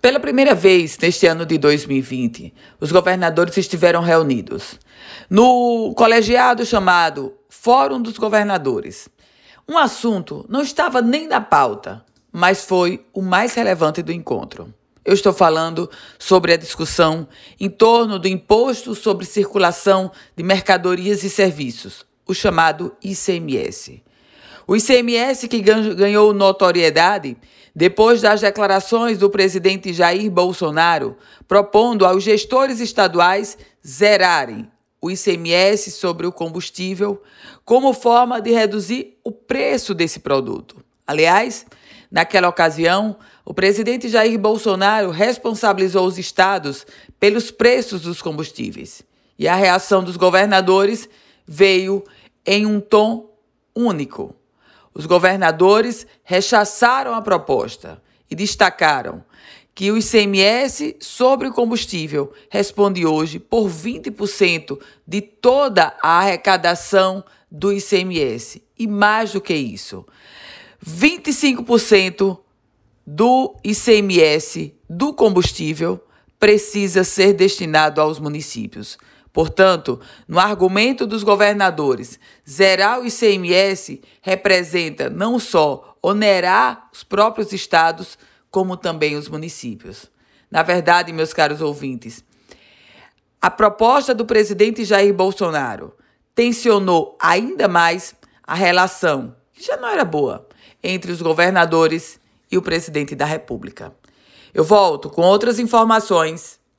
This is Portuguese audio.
Pela primeira vez neste ano de 2020, os governadores estiveram reunidos no colegiado chamado Fórum dos Governadores. Um assunto não estava nem na pauta, mas foi o mais relevante do encontro. Eu estou falando sobre a discussão em torno do Imposto sobre Circulação de Mercadorias e Serviços, o chamado ICMS. O ICMS que ganhou notoriedade depois das declarações do presidente Jair Bolsonaro propondo aos gestores estaduais zerarem o ICMS sobre o combustível como forma de reduzir o preço desse produto. Aliás, naquela ocasião, o presidente Jair Bolsonaro responsabilizou os estados pelos preços dos combustíveis. E a reação dos governadores veio em um tom único. Os governadores rechaçaram a proposta e destacaram que o ICMS sobre o combustível responde hoje por 20% de toda a arrecadação do ICMS. E mais do que isso, 25% do ICMS do combustível precisa ser destinado aos municípios. Portanto, no argumento dos governadores, zerar o ICMS representa não só onerar os próprios estados, como também os municípios. Na verdade, meus caros ouvintes, a proposta do presidente Jair Bolsonaro tensionou ainda mais a relação, que já não era boa, entre os governadores e o presidente da República. Eu volto com outras informações